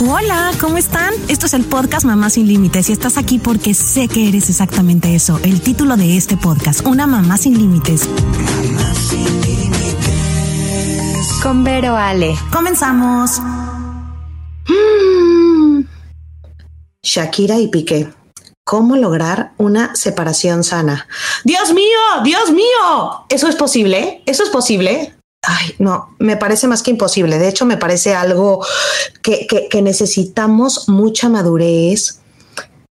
Hola, ¿cómo están? Esto es el podcast Mamá sin Límites y estás aquí porque sé que eres exactamente eso, el título de este podcast, Una Mamá sin Límites. Mamá sin Límites. Con Vero Ale. Comenzamos. Mm. Shakira y Piqué. ¿Cómo lograr una separación sana? Dios mío, Dios mío. ¿Eso es posible? ¿Eso es posible? Ay, no, me parece más que imposible. De hecho, me parece algo que, necesitamos mucha madurez,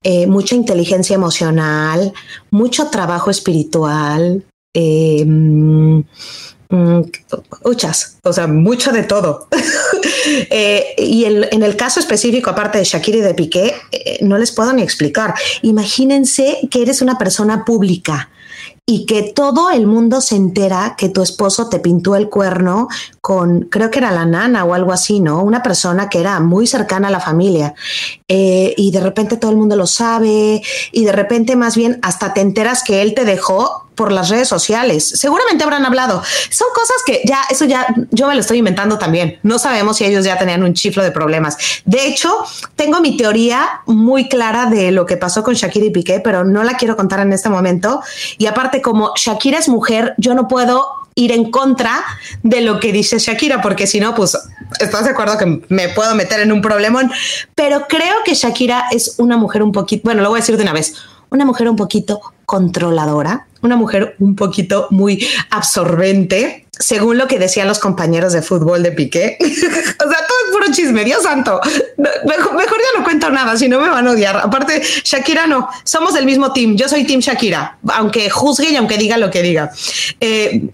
eh, mucha inteligencia emocional, mucho trabajo espiritual, eh, mm, muchas, o sea, mucho de todo. Eh, y en el caso específico, aparte de Shakira y de Piqué, no les puedo ni explicar. Imagínense que eres una persona pública y que todo el mundo se entera que tu esposo te pintó el cuerno con, creo que era la nana o algo así, ¿no? Una persona que era muy cercana a la familia. Eh, y de repente todo el mundo lo sabe y de repente más bien hasta te enteras que él te dejó por las redes sociales. Seguramente habrán hablado. Son cosas que ya, eso ya, yo me lo estoy inventando también. No sabemos si ellos ya tenían un chiflo de problemas. De hecho, tengo mi teoría muy clara de lo que pasó con Shakira y Piqué, pero no la quiero contar en este momento. Y aparte, como Shakira es mujer, yo no puedo ir en contra de lo que dice Shakira, porque si no, pues estás de acuerdo que me puedo meter en un problemón. Pero creo que Shakira es una mujer un poquito, bueno, lo voy a decir de una vez, una mujer un poquito controladora, una mujer un poquito muy absorbente, según lo que decían los compañeros de fútbol de Piqué. o sea, todo es puro chisme, Dios santo. Mejor, ya no cuento nada, si no me van a odiar. Aparte, Shakira no, somos del mismo team. Yo soy team Shakira, aunque juzgue y aunque diga lo que diga. Eh,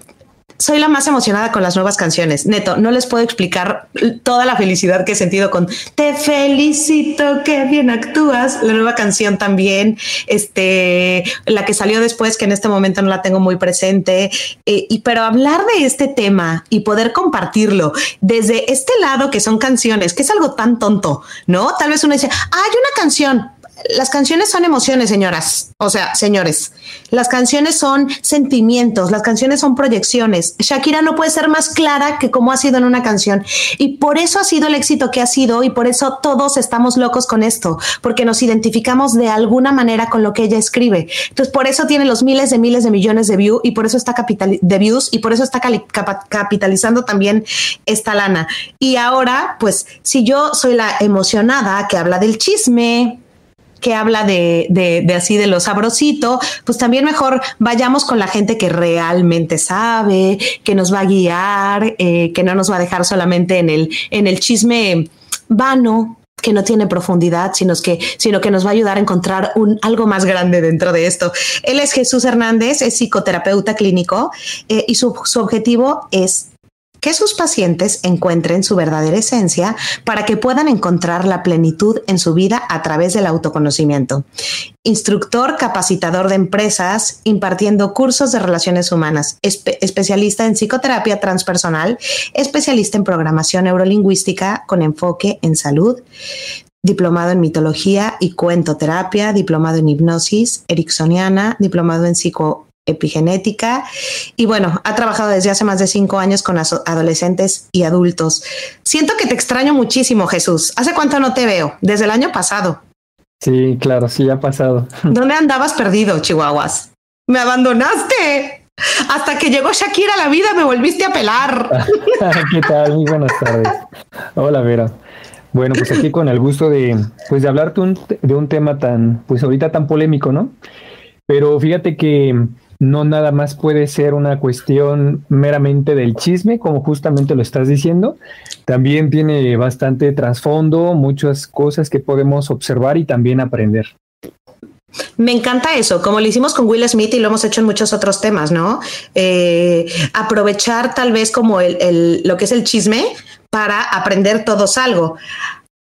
soy la más emocionada con las nuevas canciones. Neto, no les puedo explicar toda la felicidad que he sentido con Te felicito, qué bien actúas. La nueva canción también, este, la que salió después, que en este momento no la tengo muy presente. Eh, y pero hablar de este tema y poder compartirlo desde este lado que son canciones, que es algo tan tonto, ¿no? Tal vez uno dice, ah, hay una canción, las canciones son emociones, señoras. O sea, señores, las canciones son sentimientos, las canciones son proyecciones. Shakira no puede ser más clara que como ha sido en una canción. Y por eso ha sido el éxito que ha sido y por eso todos estamos locos con esto, porque nos identificamos de alguna manera con lo que ella escribe. Entonces, por eso tiene los miles de miles de millones de, views y por eso está capital de views y por eso está capitalizando también esta lana. Y ahora, pues, si yo soy la emocionada que habla del chisme, que habla de, de, así de lo sabrosito, pues también mejor vayamos con la gente que realmente sabe, que nos va a guiar, eh, que no nos va a dejar solamente en el, en el chisme vano, que no tiene profundidad, sino que, sino que nos va a ayudar a encontrar un, algo más grande dentro de esto. Él es Jesús Hernández, es psicoterapeuta clínico eh, y su, su objetivo es que sus pacientes encuentren su verdadera esencia para que puedan encontrar la plenitud en su vida a través del autoconocimiento. Instructor capacitador de empresas, impartiendo cursos de relaciones humanas, especialista en psicoterapia transpersonal, especialista en programación neurolingüística con enfoque en salud, diplomado en mitología y cuentoterapia, diplomado en hipnosis ericksoniana, diplomado en psico epigenética y bueno, ha trabajado desde hace más de cinco años con adolescentes y adultos. Siento que te extraño muchísimo, Jesús. ¿Hace cuánto no te veo? Desde el año pasado. Sí, claro, sí, ha pasado. ¿Dónde andabas perdido, Chihuahuas? Me abandonaste. Hasta que llegó Shakira a la vida me volviste a pelar. ¿Qué tal? Muy buenas tardes. Hola, Vera. Bueno, pues aquí con el gusto de, pues de hablarte de un tema tan, pues ahorita tan polémico, ¿no? Pero fíjate que no nada más puede ser una cuestión meramente del chisme, como justamente lo estás diciendo. También tiene bastante trasfondo, muchas cosas que podemos observar y también aprender. Me encanta eso, como lo hicimos con Will Smith y lo hemos hecho en muchos otros temas, ¿no? Eh, aprovechar tal vez como el, lo que es el chisme para aprender todos algo.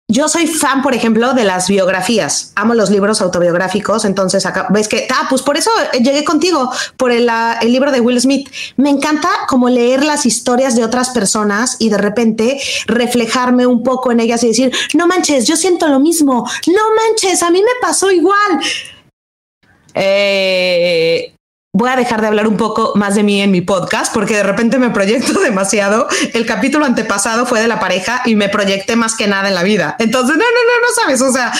Yo soy fan, por ejemplo, de las biografías. Amo los libros autobiográficos. Entonces, acá ves que, ah, pues por eso llegué contigo, por el, el, libro de Will Smith. Me encanta como leer las historias de otras personas y de repente reflejarme un poco en ellas y decir, no manches, yo siento lo mismo. No manches, a mí me pasó igual. Eh, voy a dejar de hablar un poco más de mí en mi podcast porque de repente me proyecto demasiado. El capítulo antepasado fue de la pareja y me proyecté más que nada en la vida. Entonces, no, no, no, no sabes. O sea,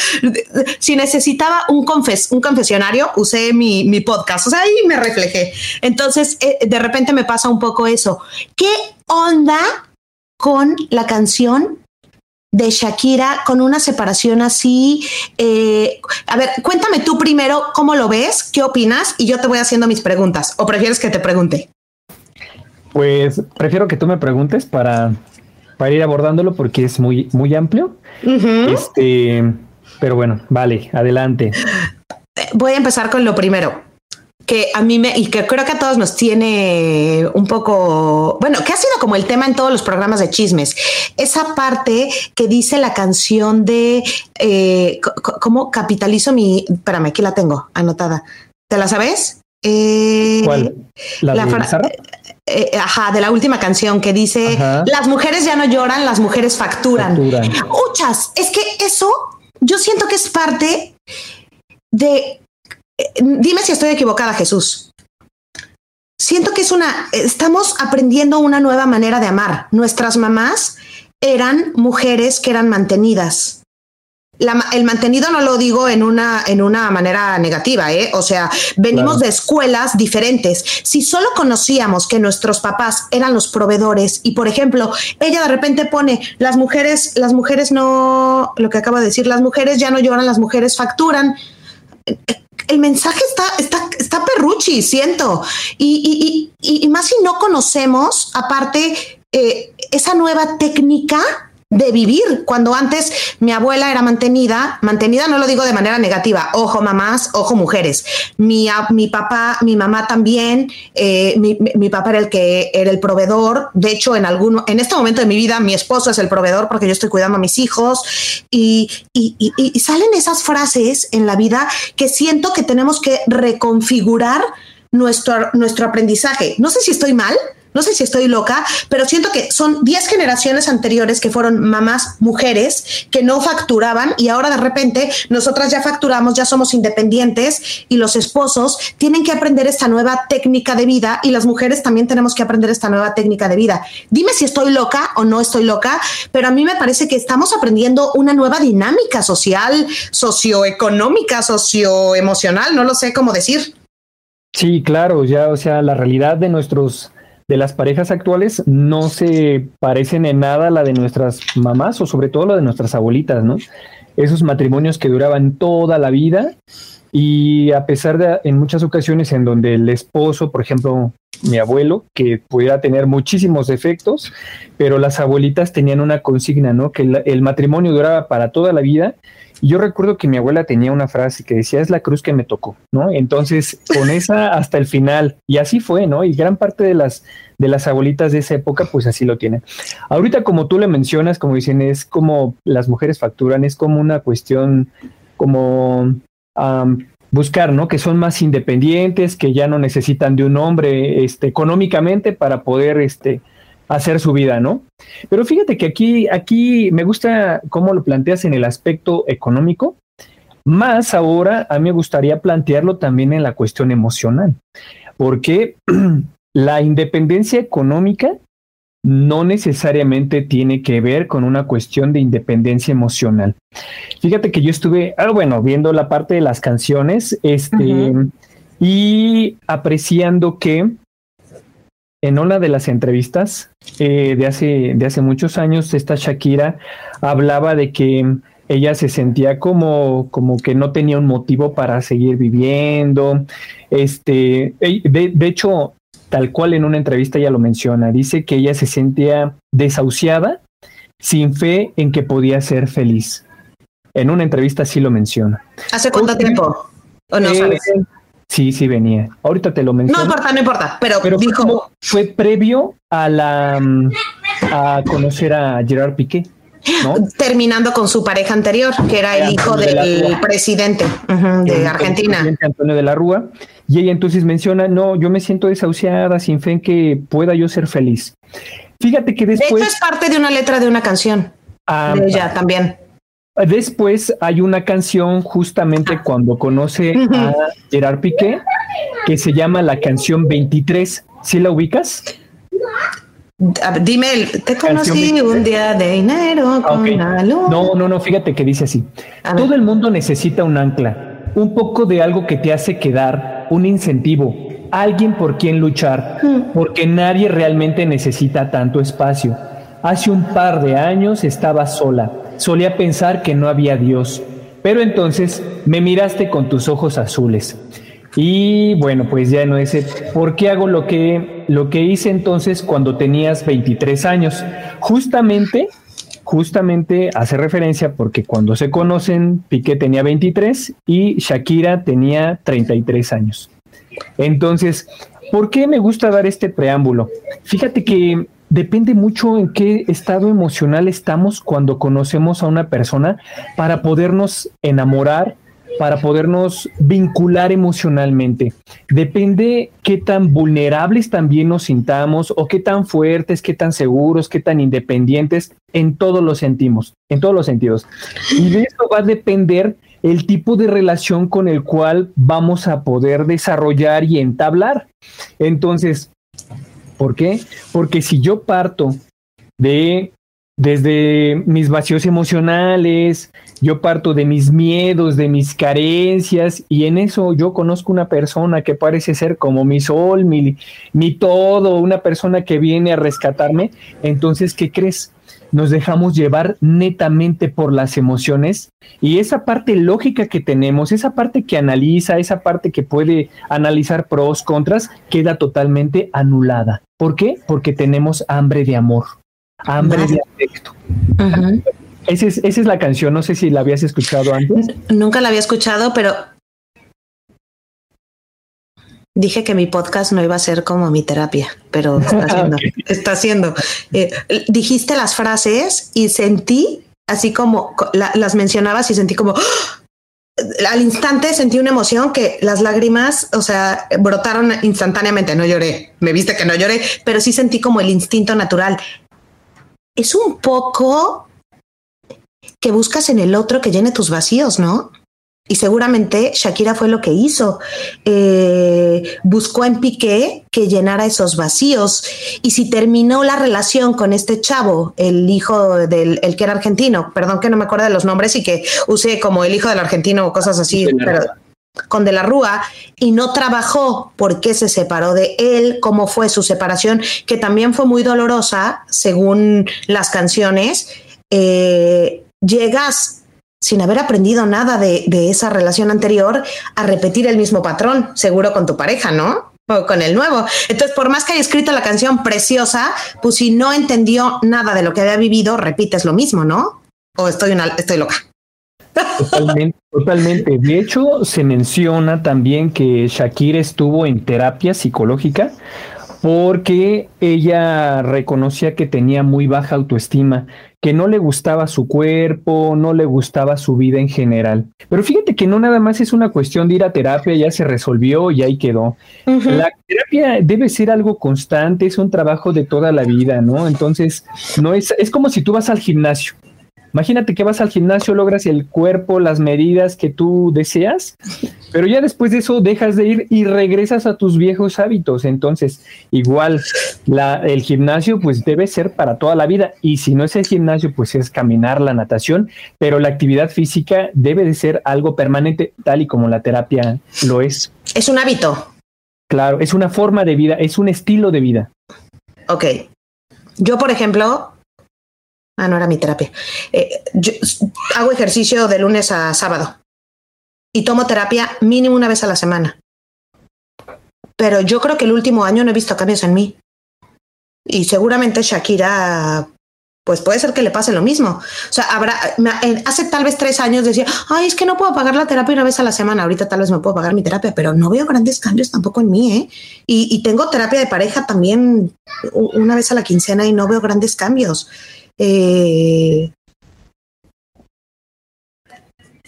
si necesitaba un, confes un confesionario, usé mi, mi, podcast. O sea, ahí me reflejé. Entonces, eh, de repente me pasa un poco eso. ¿Qué onda con la canción de Shakira con una separación así. Eh, a ver, cuéntame tú primero cómo lo ves, qué opinas y yo te voy haciendo mis preguntas. ¿O prefieres que te pregunte? Pues prefiero que tú me preguntes para, para ir abordándolo porque es muy, muy amplio. Este, pero bueno, vale, adelante. Voy a empezar con lo primero que a mí me, y que creo que a todos nos tiene un poco, bueno, que ha sido como el tema en todos los programas de chismes, esa parte que dice la canción de eh, cómo capitalizo mi, espérame, aquí la tengo anotada, ¿te la sabes? Eh, ¿Cuál? ¿La, de eh, ajá, de la última canción que dice, las mujeres ya no lloran, las mujeres facturan. facturan. Uchas, es que eso yo siento que es parte de dime si estoy equivocada, Jesús. Siento que es una, estamos aprendiendo una nueva manera de amar. Nuestras mamás eran mujeres que eran mantenidas. el mantenido no lo digo en una, en una manera negativa, ¿eh? o sea, venimos de escuelas diferentes. Si solo conocíamos que nuestros papás eran los proveedores y, por ejemplo, ella de repente pone, las mujeres, las mujeres no, lo que acaba de decir, las mujeres ya no lloran, las mujeres facturan el mensaje está, está, está perruchi, siento. Y, y, y, más si no conocemos, aparte, eh, esa nueva técnica de vivir. Cuando antes mi abuela era mantenida, mantenida no lo digo de manera negativa, ojo mamás, ojo mujeres. Mi, mi papá, mi mamá también, eh, mi, mi, papá era el que era el proveedor. De hecho, en algún, en este momento de mi vida, mi esposo es el proveedor porque yo estoy cuidando a mis hijos y, y, y, salen esas frases en la vida que siento que tenemos que reconfigurar nuestro, nuestro aprendizaje. No sé si estoy mal, no sé si estoy loca, pero siento que son 10 generaciones anteriores que fueron mamás mujeres que no facturaban y ahora de repente nosotras ya facturamos, ya somos independientes y los esposos tienen que aprender esta nueva técnica de vida y las mujeres también tenemos que aprender esta nueva técnica de vida. Dime si estoy loca o no estoy loca, pero a mí me parece que estamos aprendiendo una nueva dinámica social, socioeconómica, socioemocional, no lo sé cómo decir. Sí, claro, ya, o sea, la realidad de nuestros de las parejas actuales no se parecen en nada a la de nuestras mamás o sobre todo la de nuestras abuelitas, ¿no? Esos matrimonios que duraban toda la vida y a pesar de en muchas ocasiones en donde el esposo, por ejemplo, mi abuelo, que pudiera tener muchísimos defectos, pero las abuelitas tenían una consigna, ¿no? Que el, matrimonio duraba para toda la vida. Y yo recuerdo que mi abuela tenía una frase que decía, es la cruz que me tocó, ¿no? Entonces, con esa hasta el final. Y así fue, ¿no? Y gran parte de las, de las abuelitas de esa época, pues así lo tienen. Ahorita, como tú le mencionas, como dicen, es como las mujeres facturan, es como una cuestión como buscar, ¿no? Que son más independientes, que ya no necesitan de un hombre este, económicamente para poder este, hacer su vida, ¿no? Pero fíjate que aquí, aquí me gusta cómo lo planteas en el aspecto económico, más ahora a mí me gustaría plantearlo también en la cuestión emocional, porque la independencia económica no necesariamente tiene que ver con una cuestión de independencia emocional. Fíjate que yo estuve, ah, bueno, viendo la parte de las canciones, este, y apreciando que en una de las entrevistas eh, de, hace, de hace muchos años, esta Shakira hablaba de que ella se sentía como, como que no tenía un motivo para seguir viviendo. Este, de, de hecho, tal cual en una entrevista ella lo menciona, dice que ella se sentía desahuciada, sin fe en que podía ser feliz. En una entrevista sí lo menciona. ¿Hace cuánto tiempo? ¿O no sabes? Sí, sí venía. Ahorita te lo menciono. No importa, no importa, pero, dijo... Fue, previo a la a conocer a Gerard Piqué. ¿no? Terminando con su pareja anterior, que era el hijo del presidente de Argentina. Antonio de la Rúa. Y ella entonces menciona, no, yo me siento desahuciada, sin fe en que pueda yo ser feliz. Fíjate que después... De hecho, es parte de una letra de una canción. Ah, de ella también. Después hay una canción justamente ah. cuando conoce a Gerard Piqué que se llama la canción 23. ¿Sí la ubicas? Dime, te conocí un día de enero con No, no, no, fíjate que dice así. Todo el mundo necesita un ancla, un poco de algo que te hace quedar, un incentivo, alguien por quien luchar, hmm. porque nadie realmente necesita tanto espacio. Hace un par de años estaba sola, solía pensar que no había Dios, pero entonces me miraste con tus ojos azules. Y bueno, pues ya no es ¿por qué hago lo que, lo que hice entonces cuando tenías 23 años? Justamente, justamente hace referencia porque cuando se conocen, Piqué tenía 23 y Shakira tenía 33 años. Entonces, ¿por qué me gusta dar este preámbulo? Fíjate que depende mucho en qué estado emocional estamos cuando conocemos a una persona para podernos enamorar para podernos vincular emocionalmente. Depende qué tan vulnerables también nos sintamos o qué tan fuertes, qué tan seguros, qué tan independientes en todos los sentimos, en todos los sentidos. Y de eso va a depender el tipo de relación con el cual vamos a poder desarrollar y entablar. Entonces, ¿por qué? Porque si yo parto de desde mis vacíos emocionales, yo parto de mis miedos, de mis carencias, y en eso yo conozco una persona que parece ser como mi sol, mi, mi todo, una persona que viene a rescatarme. Entonces, ¿qué crees? Nos dejamos llevar netamente por las emociones y esa parte lógica que tenemos, esa parte que analiza, esa parte que puede analizar pros, contras, queda totalmente anulada. ¿Por qué? Porque tenemos hambre de amor hambre de afecto. Esa es, esa es la canción, no sé si la habías escuchado antes. Nunca la había escuchado, pero dije que mi podcast no iba a ser como mi terapia, pero está haciendo. está haciendo. Eh, dijiste las frases y sentí así como las mencionabas y sentí como al instante sentí una emoción que las lágrimas, o sea, brotaron instantáneamente. No lloré, me viste que no lloré, pero sí sentí como el instinto natural es un poco que buscas en el otro que llene tus vacíos, ¿no? Y seguramente Shakira fue lo que hizo. Eh, buscó en Piqué que llenara esos vacíos. Y si terminó la relación con este chavo, el hijo del el que era argentino, perdón que no me acuerdo de los nombres y que use como el hijo del argentino o cosas así, pero con De la Rúa y no trabajó por qué se separó de él, cómo fue su separación, que también fue muy dolorosa según las canciones, eh, llegas sin haber aprendido nada de, esa relación anterior a repetir el mismo patrón, seguro con tu pareja, ¿no? O con el nuevo. Entonces, por más que haya escrito la canción preciosa, pues si no entendió nada de lo que había vivido, repites lo mismo, ¿no? O estoy, estoy loca. Totalmente, totalmente. De hecho, se menciona también que Shakira estuvo en terapia psicológica porque ella reconocía que tenía muy baja autoestima, que no le gustaba su cuerpo, no le gustaba su vida en general. Pero fíjate que no nada más es una cuestión de ir a terapia, ya se resolvió y ahí quedó. La terapia debe ser algo constante, es un trabajo de toda la vida, ¿no? Entonces, no es, es como si tú vas al gimnasio Imagínate que vas al gimnasio, logras el cuerpo, las medidas que tú deseas, pero ya después de eso dejas de ir y regresas a tus viejos hábitos. Entonces, igual la, el gimnasio pues debe ser para toda la vida y si no es el gimnasio pues es caminar, la natación, pero la actividad física debe de ser algo permanente tal y como la terapia lo es. Es un hábito. Claro, es una forma de vida, es un estilo de vida. Ok. Yo, por ejemplo, Ah, no era mi terapia. Eh, hago ejercicio de lunes a sábado y tomo terapia mínimo una vez a la semana. Pero yo creo que el último año no he visto cambios en mí. Y seguramente Shakira, pues puede ser que le pase lo mismo. O sea, hace tal vez tres años decía, ay, es que no puedo pagar la terapia una vez a la semana. Ahorita tal vez me puedo pagar mi terapia, pero no veo grandes cambios tampoco en mí, ¿eh? Y tengo terapia de pareja también una vez a la quincena y no veo grandes cambios. Eh,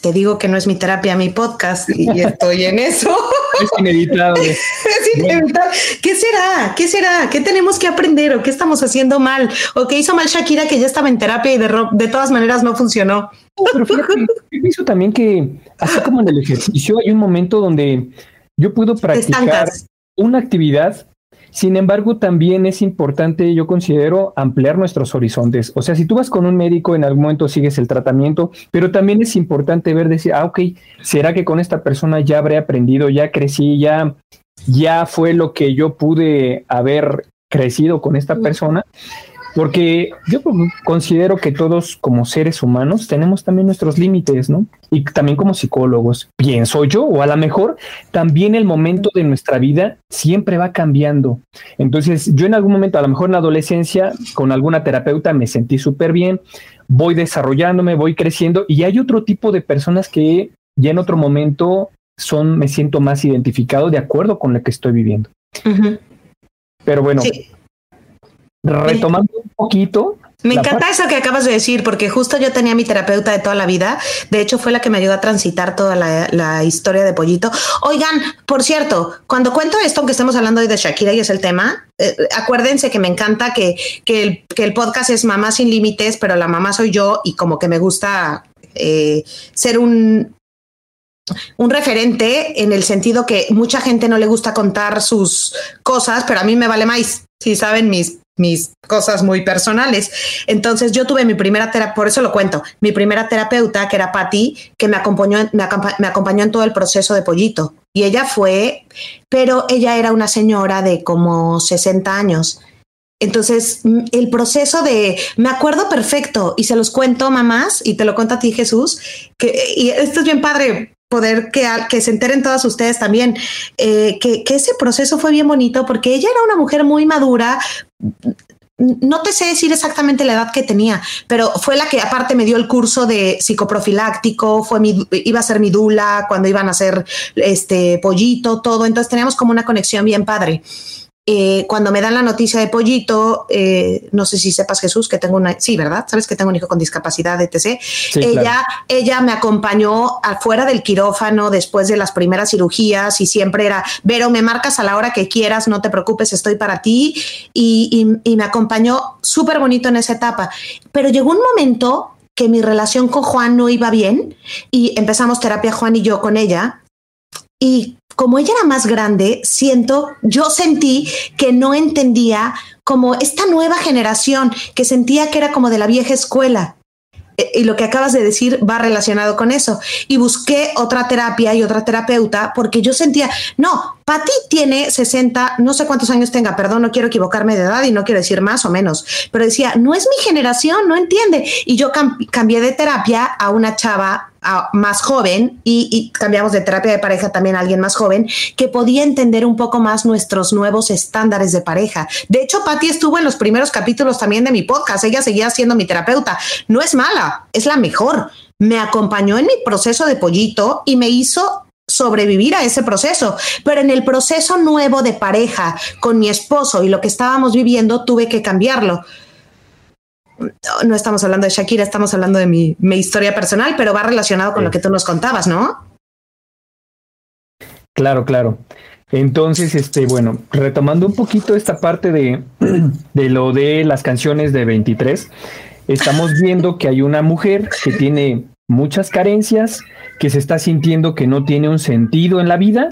te digo que no es mi terapia, mi podcast y estoy en eso. Es inevitable. es inevitable. ¿Qué será? ¿Qué será? ¿Qué tenemos que aprender o qué estamos haciendo mal? ¿O qué hizo mal Shakira que ya estaba en terapia y de, de todas maneras no funcionó? pero fíjate, pienso también que así como en el ejercicio hay un momento donde yo puedo practicar una actividad sin embargo, también es importante, yo considero, ampliar nuestros horizontes. O sea, si tú vas con un médico, en algún momento sigues el tratamiento, pero también es importante ver, decir, ah, ok, ¿será que con esta persona ya habré aprendido, ya crecí, ya, ya fue lo que yo pude haber crecido con esta persona? Porque yo considero que todos como seres humanos tenemos también nuestros límites, ¿no? Y también como psicólogos, pienso yo, o a lo mejor también el momento de nuestra vida siempre va cambiando. Entonces, yo en algún momento, a lo mejor en la adolescencia, con alguna terapeuta me sentí súper bien, voy desarrollándome, voy creciendo, y hay otro tipo de personas que ya en otro momento son, me siento más identificado de acuerdo con lo que estoy viviendo. Pero bueno, retomando un poquito. Me encanta eso que acabas de decir, porque justo yo tenía mi terapeuta de toda la vida. De hecho, fue la que me ayudó a transitar toda la, historia de Pollito. Oigan, por cierto, cuando cuento esto, aunque estemos hablando hoy de Shakira y es el tema, eh, acuérdense que me encanta que, que, el, podcast es Mamá sin Límites, pero la mamá soy yo y como que me gusta eh, ser un, un referente en el sentido que mucha gente no le gusta contar sus cosas, pero a mí me vale más. Si saben mis mis cosas muy personales. Entonces yo tuve mi primera terapeuta, por eso lo cuento, mi primera terapeuta, que era Patti, que me acompañó, me, acompañó en todo el proceso de pollito. Y ella fue, pero ella era una señora de como 60 años. Entonces, el proceso de, me acuerdo perfecto, y se los cuento, mamás, y te lo cuento a ti, Jesús, que, y esto es bien padre, poder que, que se enteren todas ustedes también, eh, que, ese proceso fue bien bonito porque ella era una mujer muy madura. No te sé decir exactamente la edad que tenía, pero fue la que aparte me dio el curso de psicoprofiláctico, fue mi, iba a ser mi dula cuando iban a hacer este pollito, todo. Entonces teníamos como una conexión bien padre. Eh, cuando me dan la noticia de Pollito, eh, no sé si sepas Jesús que tengo una, sí, ¿verdad? Sabes que tengo un hijo con discapacidad, etc. ella, ella me acompañó afuera del quirófano después de las primeras cirugías y siempre era, Vero, me marcas a la hora que quieras, no te preocupes, estoy para ti. Y, y me acompañó súper bonito en esa etapa. Pero llegó un momento que mi relación con Juan no iba bien y empezamos terapia Juan y yo con ella. Y como ella era más grande, siento, yo sentí que no entendía como esta nueva generación, que sentía que era como de la vieja escuela. E, y lo que acabas de decir va relacionado con eso. Y busqué otra terapia y otra terapeuta porque yo sentía, no, Patti tiene 60, no sé cuántos años tenga, perdón, no quiero equivocarme de edad y no quiero decir más o menos, pero decía, no es mi generación, no entiende. Y yo cambié de terapia a una chava más joven y, cambiamos de terapia de pareja también a alguien más joven que podía entender un poco más nuestros nuevos estándares de pareja. De hecho, Patti estuvo en los primeros capítulos también de mi podcast. Ella seguía siendo mi terapeuta. No es mala, es la mejor. Me acompañó en mi proceso de pollito y me hizo sobrevivir a ese proceso. Pero en el proceso nuevo de pareja con mi esposo y lo que estábamos viviendo, tuve que cambiarlo no estamos hablando de Shakira, estamos hablando de mi, historia personal, pero va relacionado con lo que tú nos contabas, ¿no? Claro, claro. Entonces, este, bueno, retomando un poquito esta parte de, de lo de las canciones de 23, estamos viendo que hay una mujer que tiene muchas carencias, que se está sintiendo que no tiene un sentido en la vida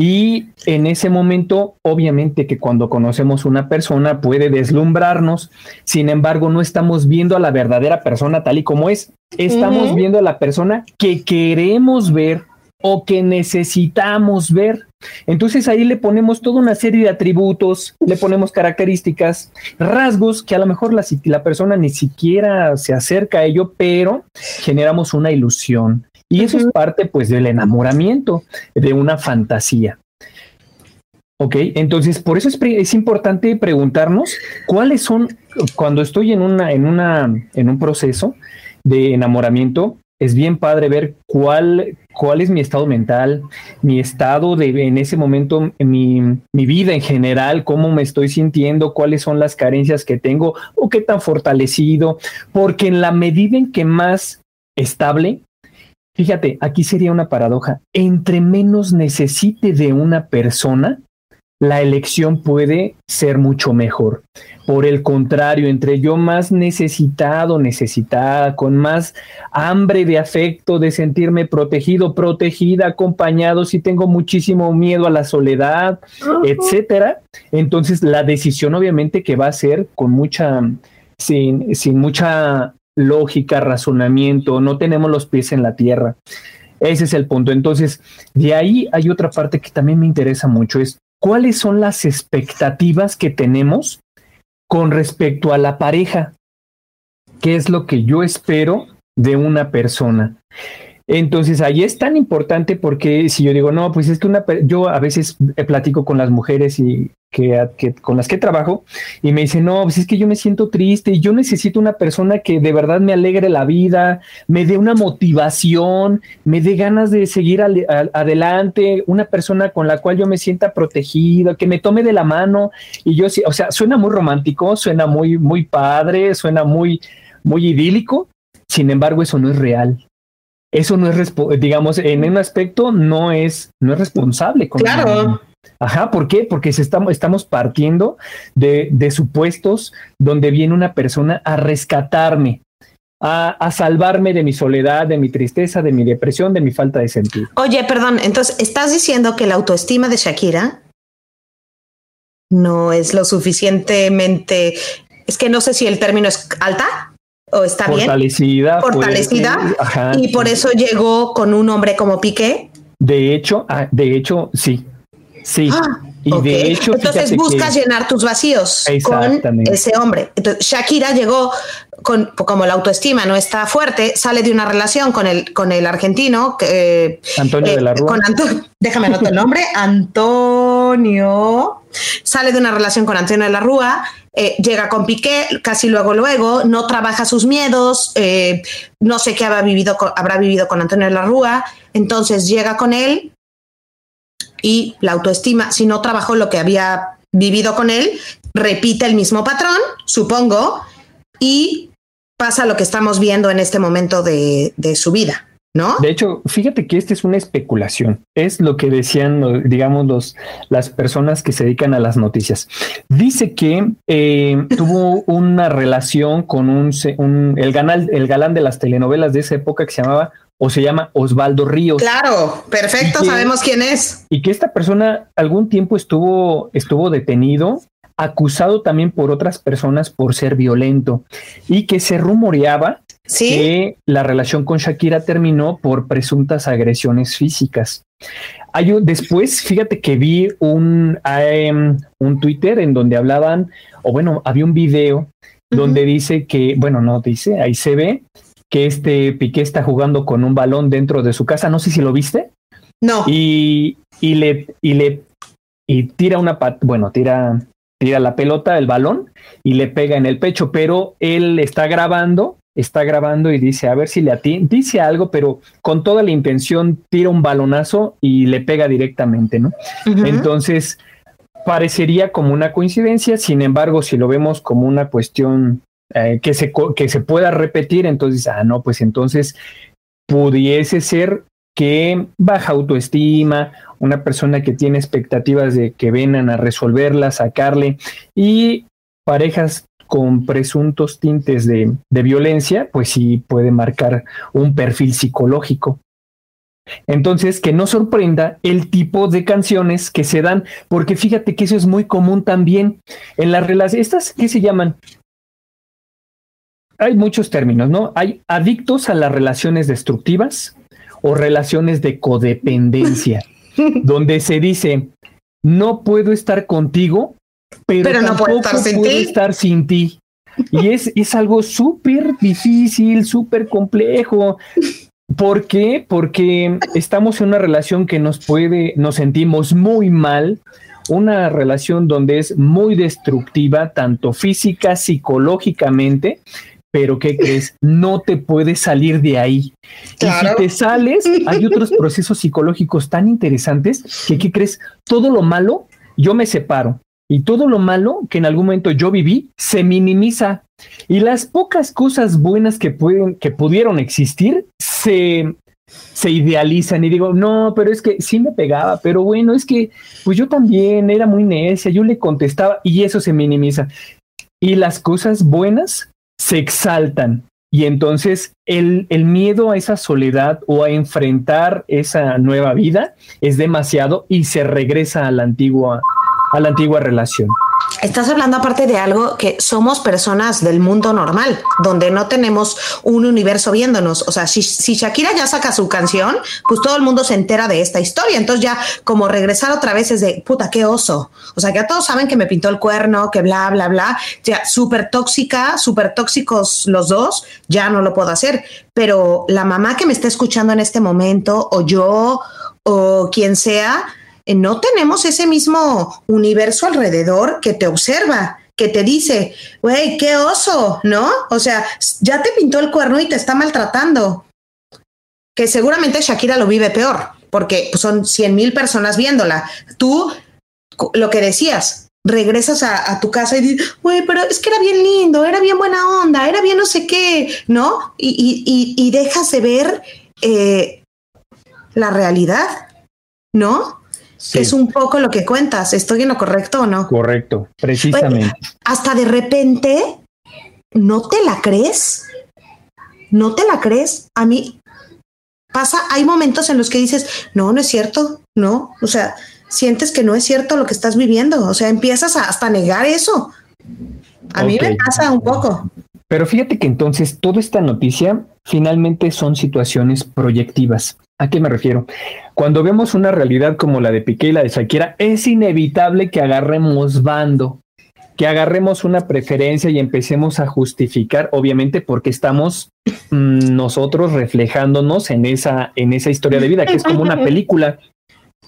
y en ese momento, obviamente que cuando conocemos una persona puede deslumbrarnos, sin embargo, no estamos viendo a la verdadera persona tal y como es, estamos viendo a la persona que queremos ver o que necesitamos ver. Entonces ahí le ponemos toda una serie de atributos, le ponemos características, rasgos que a lo mejor la, la persona ni siquiera se acerca a ello, pero generamos una ilusión. Y eso es parte pues del enamoramiento, de una fantasía. Ok, entonces por eso es, es, importante preguntarnos cuáles son, cuando estoy en una, en una, en un proceso de enamoramiento, es bien padre ver cuál, cuál es mi estado mental, mi estado de en ese momento, mi, mi vida en general, cómo me estoy sintiendo, cuáles son las carencias que tengo o qué tan fortalecido, porque en la medida en que más estable Fíjate, aquí sería una paradoja. Entre menos necesite de una persona, la elección puede ser mucho mejor. Por el contrario, entre yo más necesitado, necesitada, con más hambre de afecto, de sentirme protegido, protegida, acompañado, si tengo muchísimo miedo a la soledad, etcétera, entonces la decisión obviamente que va a ser con mucha, sin, sin mucha lógica, razonamiento, no tenemos los pies en la tierra. Ese es el punto. Entonces, de ahí hay otra parte que también me interesa mucho, es cuáles son las expectativas que tenemos con respecto a la pareja. ¿Qué es lo que yo espero de una persona? Entonces ahí es tan importante porque si yo digo, no, pues es que una, yo a veces platico con las mujeres y que, con las que trabajo y me dicen, no, pues es que yo me siento triste y yo necesito una persona que de verdad me alegre la vida, me dé una motivación, me dé ganas de seguir adelante, una persona con la cual yo me sienta protegida, que me tome de la mano y yo, o sea, suena muy romántico, suena muy, muy padre, suena muy, muy idílico, sin embargo eso no es real eso no es, digamos, en un aspecto no es, no es responsable. Con claro. Ajá, ¿por qué? Porque se estamos, estamos partiendo de, de, supuestos donde viene una persona a rescatarme, a, a, salvarme de mi soledad, de mi tristeza, de mi depresión, de mi falta de sentido. Oye, perdón, entonces, ¿estás diciendo que la autoestima de Shakira no es lo suficientemente, es que no sé si el término es alta? O está fortalecida, bien fortalecida y por eso llegó con un hombre como Piqué. De hecho, ah, de hecho, sí, sí. Ah, y de hecho, entonces buscas llenar tus vacíos con ese hombre. Entonces, Shakira llegó con, como la autoestima no está fuerte, sale de una relación con el, con el argentino, que, Antonio de la Rúa. déjame anotar el nombre, Antonio. Sale de una relación con Antonio de la Rúa eh, llega con Piqué, casi luego, luego, no trabaja sus miedos, eh, no sé qué habrá vivido, con, habrá vivido con Antonio de la Rúa, entonces llega con él y la autoestima, si no trabajó lo que había vivido con él, repite el mismo patrón, supongo, y pasa lo que estamos viendo en este momento de su vida. ¿No? De hecho, fíjate que esta es una especulación. Es lo que decían, digamos, los, las personas que se dedican a las noticias. Dice que eh, tuvo una relación con un, el, el galán de las telenovelas de esa época que se llamaba o se llama Osvaldo Ríos. Claro, perfecto, sabemos quién es. Y que esta persona algún tiempo estuvo, estuvo detenido, acusado también por otras personas por ser violento y que se rumoreaba que la relación con Shakira terminó por presuntas agresiones físicas. Hay después, fíjate que vi un, em, un Twitter en donde hablaban, o bueno, había un video donde dice que, bueno, no dice, ahí se ve que este Piqué está jugando con un balón dentro de su casa, no sé si lo viste. No. Y, y le, y le, y tira una, pat bueno, tira, tira la pelota, el balón, y le pega en el pecho, pero él está grabando está grabando y dice, a ver si le atiende, dice algo, pero con toda la intención tira un balonazo y le pega directamente, ¿no? Entonces, parecería como una coincidencia, sin embargo, si lo vemos como una cuestión eh, que, se, que se pueda repetir, entonces, ah, no, pues entonces pudiese ser que baja autoestima, una persona que tiene expectativas de que vengan a resolverla, sacarle, y parejas con presuntos tintes de, violencia, pues sí puede marcar un perfil psicológico. Entonces, que no sorprenda el tipo de canciones que se dan, porque fíjate que eso es muy común también en las relaciones. ¿Estas qué se llaman? Hay muchos términos, ¿no? Hay adictos a las relaciones destructivas o relaciones de codependencia, donde se dice, no puedo estar contigo pero, no puedo estar sin ti. estar sin ti. Y es, es algo súper difícil, súper complejo. ¿Por qué? Porque estamos en una relación que nos puede, nos sentimos muy mal, una relación donde es muy destructiva, tanto física, psicológicamente, pero ¿qué crees? No te puedes salir de ahí. Y si te sales, hay otros procesos psicológicos tan interesantes que, ¿qué crees? Todo lo malo, yo me separo, y todo lo malo que en algún momento yo viví se minimiza y las pocas cosas buenas que pueden que pudieron existir se se idealizan y digo, no, pero es que sí me pegaba, pero bueno, es que pues yo también era muy necia, yo le contestaba y eso se minimiza. Y las cosas buenas se exaltan. Y entonces el, el miedo a esa soledad o a enfrentar esa nueva vida es demasiado y se regresa a la antigua, a la antigua relación. Estás hablando aparte de algo que somos personas del mundo normal, donde no tenemos un universo viéndonos. O sea, si, Shakira ya saca su canción, pues todo el mundo se entera de esta historia. Entonces ya como regresar otra vez es de, puta, qué oso. O sea, que ya todos saben que me pintó el cuerno, que bla, bla, bla. Ya súper tóxica, súper tóxicos los dos, ya no lo puedo hacer. Pero la mamá que me está escuchando en este momento, o yo, o quien sea, no tenemos ese mismo universo alrededor que te observa, que te dice, güey, qué oso, ¿no? O sea, ya te pintó el cuerno y te está maltratando. Que seguramente Shakira lo vive peor, porque son cien mil personas viéndola. Tú, lo que decías, regresas a, tu casa y dices, güey, pero es que era bien lindo, era bien buena onda, era bien no sé qué, ¿no? Y, dejas de ver eh, la realidad, ¿no? Es un poco lo que cuentas. ¿Estoy en lo correcto o no? Correcto, precisamente. hasta de repente, ¿no te la crees? ¿No te la crees? A mí pasa, hay momentos en los que dices, no, no es cierto, no. O sea, sientes que no es cierto lo que estás viviendo. O sea, empiezas a hasta negar eso. A mí me pasa un poco. Pero fíjate que entonces toda esta noticia finalmente son situaciones proyectivas. ¿A qué me refiero? Cuando vemos una realidad como la de Piqué y la de Shakira, es inevitable que agarremos bando, que agarremos una preferencia y empecemos a justificar, obviamente, porque estamos mm, nosotros reflejándonos en esa, en esa historia de vida, que es como una película.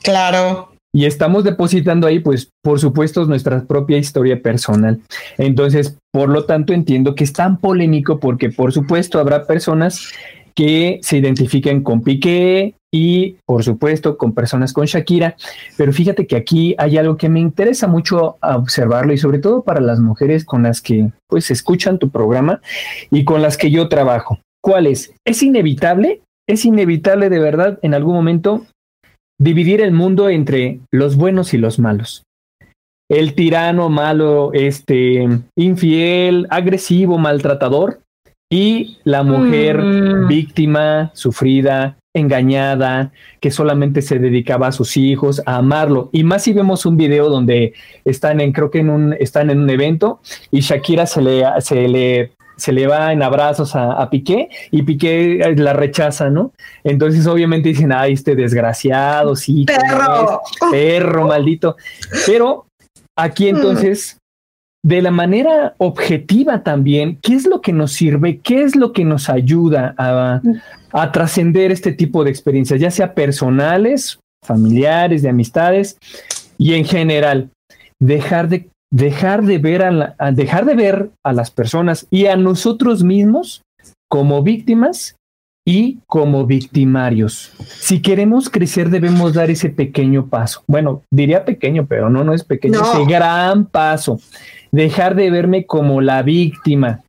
Claro. Y estamos depositando ahí, pues, por supuesto, nuestra propia historia personal. Entonces, por lo tanto, entiendo que es tan polémico porque, por supuesto, habrá personas que se identifiquen con Piqué y, por supuesto, con personas con Shakira. Pero fíjate que aquí hay algo que me interesa mucho observarlo y sobre todo para las mujeres con las que pues escuchan tu programa y con las que yo trabajo. ¿Cuál es? Es inevitable, es inevitable de verdad en algún momento dividir el mundo entre los buenos y los malos. El tirano malo, este, infiel, agresivo, maltratador, y la mujer mm. víctima, sufrida, engañada, que solamente se dedicaba a sus hijos, a amarlo. Y más si vemos un video donde están en, creo que en un, están en un evento y Shakira se le, se le, se le va en abrazos a, Piqué y Piqué eh, la rechaza, ¿no? Entonces obviamente dicen, ay, este desgraciado, sí, perro, perro, maldito. Pero aquí mm. entonces de la manera objetiva también, qué es lo que nos sirve, qué es lo que nos ayuda a, trascender este tipo de experiencias, ya sea personales, familiares, de amistades y en general, dejar de, dejar de, ver, a, dejar de ver a las personas y a nosotros mismos como víctimas y como victimarios. Si queremos crecer, debemos dar ese pequeño paso. Bueno, diría pequeño, pero no, no es pequeño, ese gran paso dejar de verme como la víctima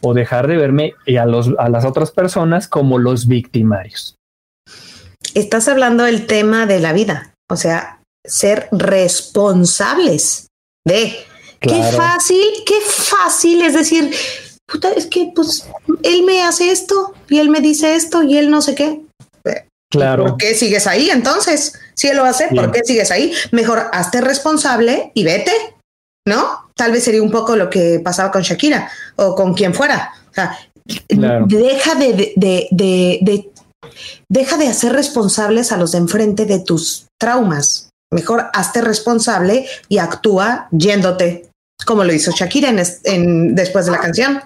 o dejar de verme a, los, a las otras personas como los victimarios. Estás hablando del tema de la vida, o sea, ser responsables de qué fácil, qué fácil es decir, puta, es que pues él me hace esto y él me dice esto y él no sé qué. Claro. ¿Por qué sigues ahí entonces? Si él lo hace, ¿por qué sigues ahí? Mejor hazte responsable y vete. ¿no? Tal vez sería un poco lo que pasaba con Shakira o con quien fuera. O sea, deja de, de, deja de hacer responsables a los de enfrente de tus traumas. Mejor hazte responsable y actúa yéndote, como lo hizo Shakira en, después de la canción.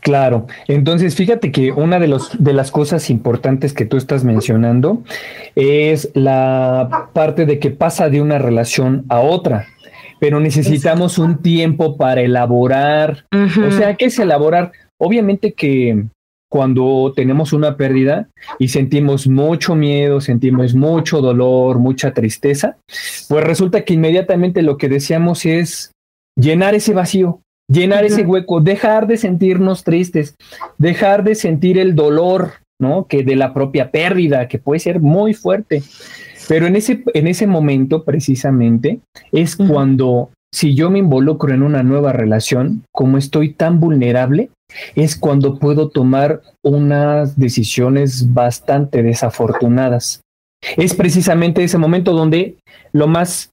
Claro, entonces fíjate que una de, los, de las cosas importantes que tú estás mencionando es la parte de que pasa de una relación a otra pero necesitamos un tiempo para elaborar. O sea, ¿qué es elaborar? Obviamente que cuando tenemos una pérdida y sentimos mucho miedo, sentimos mucho dolor, mucha tristeza, pues resulta que inmediatamente lo que deseamos es llenar ese vacío, llenar ese hueco, dejar de sentirnos tristes, dejar de sentir el dolor ¿no? Que de la propia pérdida, que puede ser muy fuerte. Pero en ese, en ese momento, precisamente, es cuando, si yo me involucro en una nueva relación, como estoy tan vulnerable, es cuando puedo tomar unas decisiones bastante desafortunadas. Es precisamente ese momento donde lo más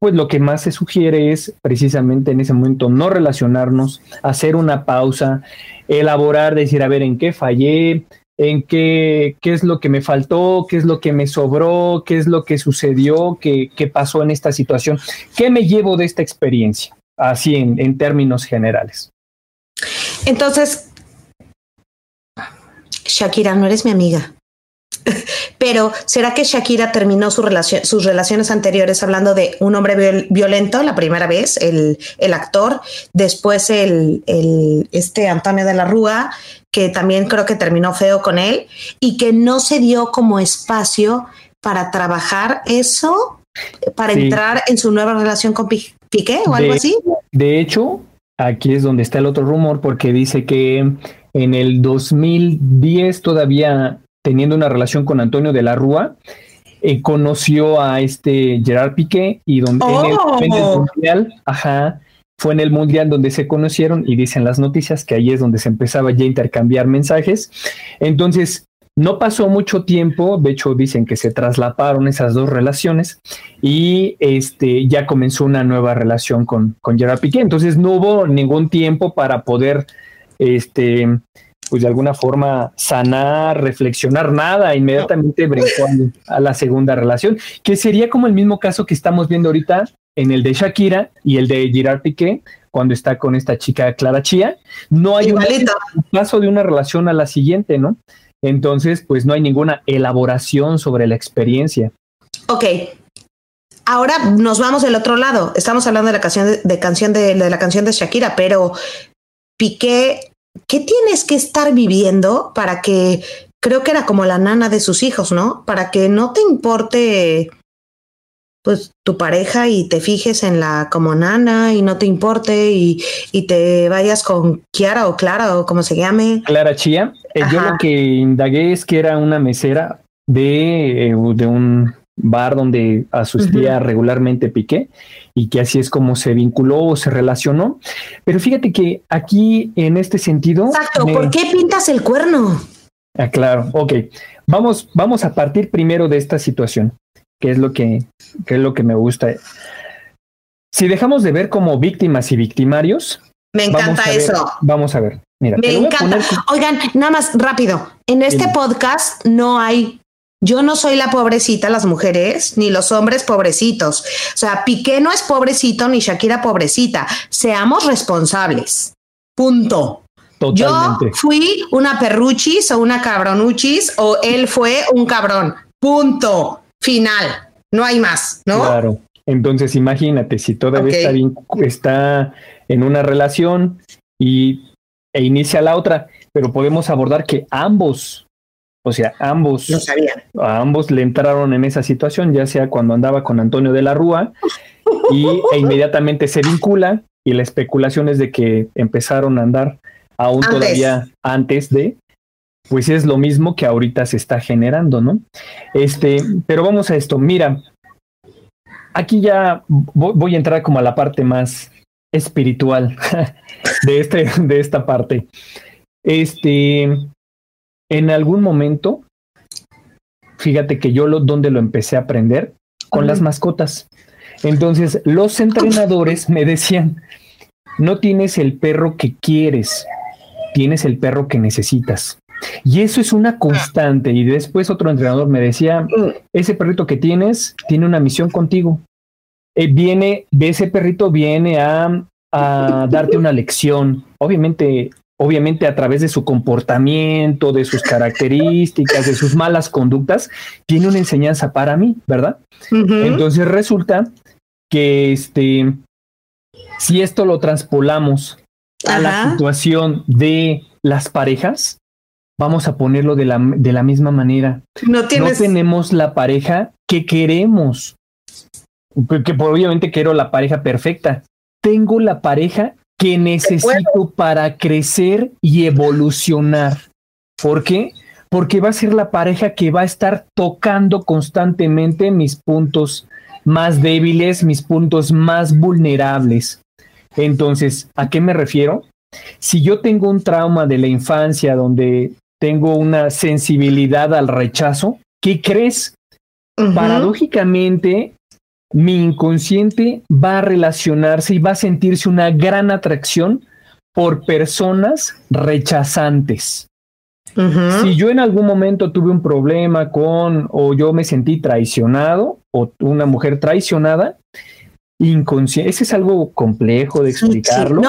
pues lo que más se sugiere es precisamente en ese momento no relacionarnos, hacer una pausa, elaborar, decir, a ver, ¿en qué fallé? ¿En qué, qué es lo que me faltó? ¿Qué es lo que me sobró? ¿Qué es lo que sucedió? ¿Qué, qué pasó en esta situación? ¿Qué me llevo de esta experiencia? Así en, en términos generales. Entonces, Shakira, no eres mi amiga. Pero, ¿será que Shakira terminó su sus relaciones anteriores hablando de un hombre violento la primera vez, el, el actor, después el, el, este Antonio de la Rúa, que también creo que terminó feo con él, y que no se dio como espacio para trabajar eso, para sí. entrar en su nueva relación con Piqué o algo así? De hecho, aquí es donde está el otro rumor, porque dice que en el 2010 todavía teniendo una relación con Antonio de la Rúa, eh, conoció a este Gerard Piqué y donde oh. en, el, en, el, mundial, ajá, fue en el mundial donde se conocieron y dicen las noticias que ahí es donde se empezaba ya a intercambiar mensajes. Entonces, no pasó mucho tiempo, de hecho dicen que se traslaparon esas dos relaciones y este ya comenzó una nueva relación con, con Gerard Piqué. Entonces no hubo ningún tiempo para poder este pues de alguna forma sanar, reflexionar nada, inmediatamente brincó a la segunda relación, que sería como el mismo caso que estamos viendo ahorita en el de Shakira y el de Girard Piqué, cuando está con esta chica Clara Chía. No hay un paso de una relación a la siguiente, ¿no? Entonces, pues no hay ninguna elaboración sobre la experiencia. Ok. Ahora nos vamos del otro lado. Estamos hablando de la canción de, de canción de, de la canción de Shakira, pero Piqué ¿qué tienes que estar viviendo para que, creo que era como la nana de sus hijos, ¿no? Para que no te importe pues tu pareja y te fijes en la como nana y no te importe y, y te vayas con Kiara o Clara o como se llame. Clara Chía. Eh, yo lo que indagué es que era una mesera de, eh, de un bar donde asistía uh -huh. regularmente Piqué y que así es como se vinculó o se relacionó. Pero fíjate que aquí en este sentido... Exacto, me... ¿por qué pintas el cuerno? Ah, claro, ok. Vamos, vamos a partir primero de esta situación, que es lo que, que es lo que me gusta. Si dejamos de ver como víctimas y victimarios... Me encanta vamos eso. Vamos a ver. Mira, me encanta. Poner... Oigan, nada más rápido. En este podcast no hay yo no soy la pobrecita, las mujeres, ni los hombres pobrecitos. O sea, Piqué no es pobrecito ni Shakira pobrecita. Seamos responsables. Punto. Totalmente. Yo fui una perruchis o una cabronuchis o él fue un cabrón. Punto. Final. No hay más, ¿no? Claro. Entonces, imagínate, si todavía okay. está, bien, está en una relación y, e inicia la otra, pero podemos abordar que ambos o sea, ambos, no sabían. a ambos le entraron en esa situación, ya sea cuando andaba con Antonio de la Rúa y e inmediatamente se vincula y la especulación es de que empezaron a andar aún antes. todavía antes de, pues es lo mismo que ahorita se está generando, ¿no? Este, pero vamos a esto, mira, aquí ya voy a entrar como a la parte más espiritual de, este, de esta parte. Este, en algún momento, fíjate que yo lo, donde lo empecé a aprender con las mascotas. Entonces, los entrenadores me decían, no tienes el perro que quieres, tienes el perro que necesitas. Y eso es una constante. Y después otro entrenador me decía, ese perrito que tienes tiene una misión contigo. Eh, viene, de ese perrito viene a, a darte una lección. Obviamente obviamente a través de su comportamiento, de sus características, de sus malas conductas, tiene una enseñanza para mí, ¿verdad? Uh -huh. Entonces resulta que este, si esto lo transpolamos a la situación de las parejas, vamos a ponerlo de la, de la misma manera. No, tienes... no tenemos la pareja que queremos, que obviamente quiero la pareja perfecta. Tengo la pareja que necesito para crecer y evolucionar. ¿Por qué? porque va a ser la pareja que va a estar tocando constantemente mis puntos más débiles, mis puntos más vulnerables. Entonces, ¿a qué me refiero? Si yo tengo un trauma de la infancia donde tengo una sensibilidad al rechazo, ¿qué crees? Paradójicamente, mi inconsciente va a relacionarse y va a sentirse una gran atracción por personas rechazantes. Si yo en algún momento tuve un problema con o yo me sentí traicionado o una mujer traicionada, inconsciente, ese es algo complejo de explicarlo.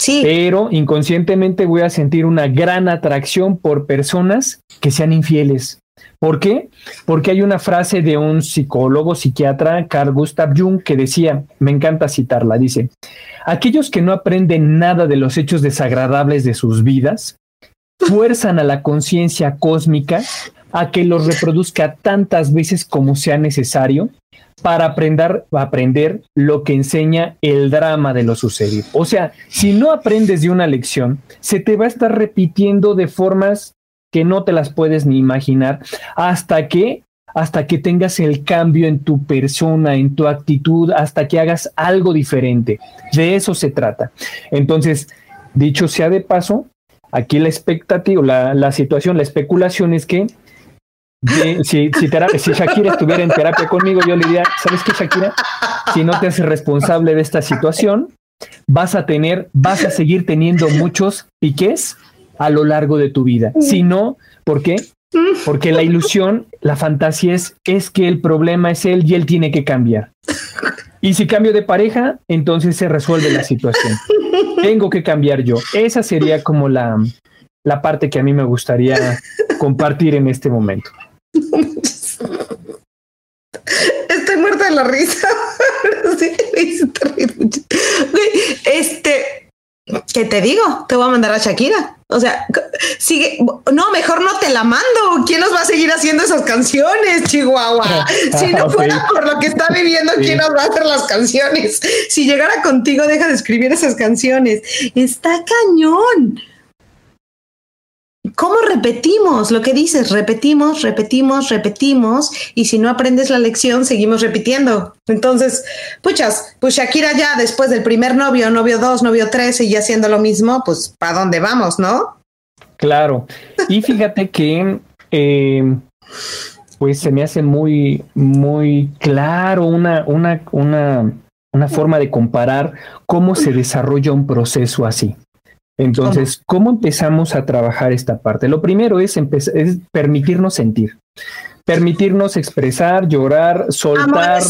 Sí, Pero inconscientemente voy a sentir una gran atracción por personas que sean infieles. ¿Por qué? Porque hay una frase de un psicólogo, psiquiatra, Carl Gustav Jung, que decía, me encanta citarla, dice, aquellos que no aprenden nada de los hechos desagradables de sus vidas, fuerzan a la conciencia cósmica a que los reproduzca tantas veces como sea necesario para aprender, aprender lo que enseña el drama de lo sucedido. O sea, si no aprendes de una lección, se te va a estar repitiendo de formas que no te las puedes ni imaginar hasta que hasta que tengas el cambio en tu persona, en tu actitud, hasta que hagas algo diferente. De eso se trata. Entonces, dicho sea de paso, aquí la expectativa, la, situación, la especulación es que si, si, Shakira estuviera en terapia conmigo, yo le diría, ¿sabes qué, Shakira? Si no te haces responsable de esta situación, vas a tener, vas a seguir teniendo muchos piques a lo largo de tu vida. Si no, ¿por qué? Porque la ilusión, la fantasía es, es que el problema es él y él tiene que cambiar. Y si cambio de pareja, entonces se resuelve la situación. Tengo que cambiar yo. Esa sería como la, la parte que a mí me gustaría compartir en este momento. Estoy muerta de la risa. este, ¿qué te digo? Te voy a mandar a Shakira. O sea, sigue. No, mejor no te la mando. ¿Quién nos va a seguir haciendo esas canciones, Chihuahua? Si no fuera por lo que está viviendo, ¿quién nos va a hacer las canciones? Si llegara contigo, deja de escribir esas canciones. Está cañón. ¿Cómo repetimos lo que dices? Repetimos, repetimos, repetimos, y si no aprendes la lección, seguimos repitiendo. Entonces, puchas, pues Shakira ya después del primer novio, novio dos, novio tres, y ya haciendo lo mismo, pues ¿para dónde vamos, no? Claro. Y fíjate que, eh, pues se me hace muy, muy claro una, una, una, una forma de comparar cómo se desarrolla un proceso así. Entonces, ¿cómo empezamos a trabajar esta parte? Lo primero es, es permitirnos sentir, permitirnos expresar, llorar, soltar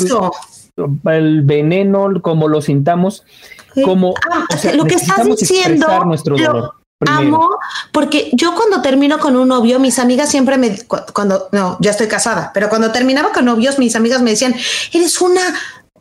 el veneno, como lo sintamos, como ah, lo que estás diciendo, nuestro dolor. Amo, porque yo cuando termino con un novio, mis amigas siempre me, cuando, no, ya estoy casada, pero cuando terminaba con novios, mis amigas me decían, eres una,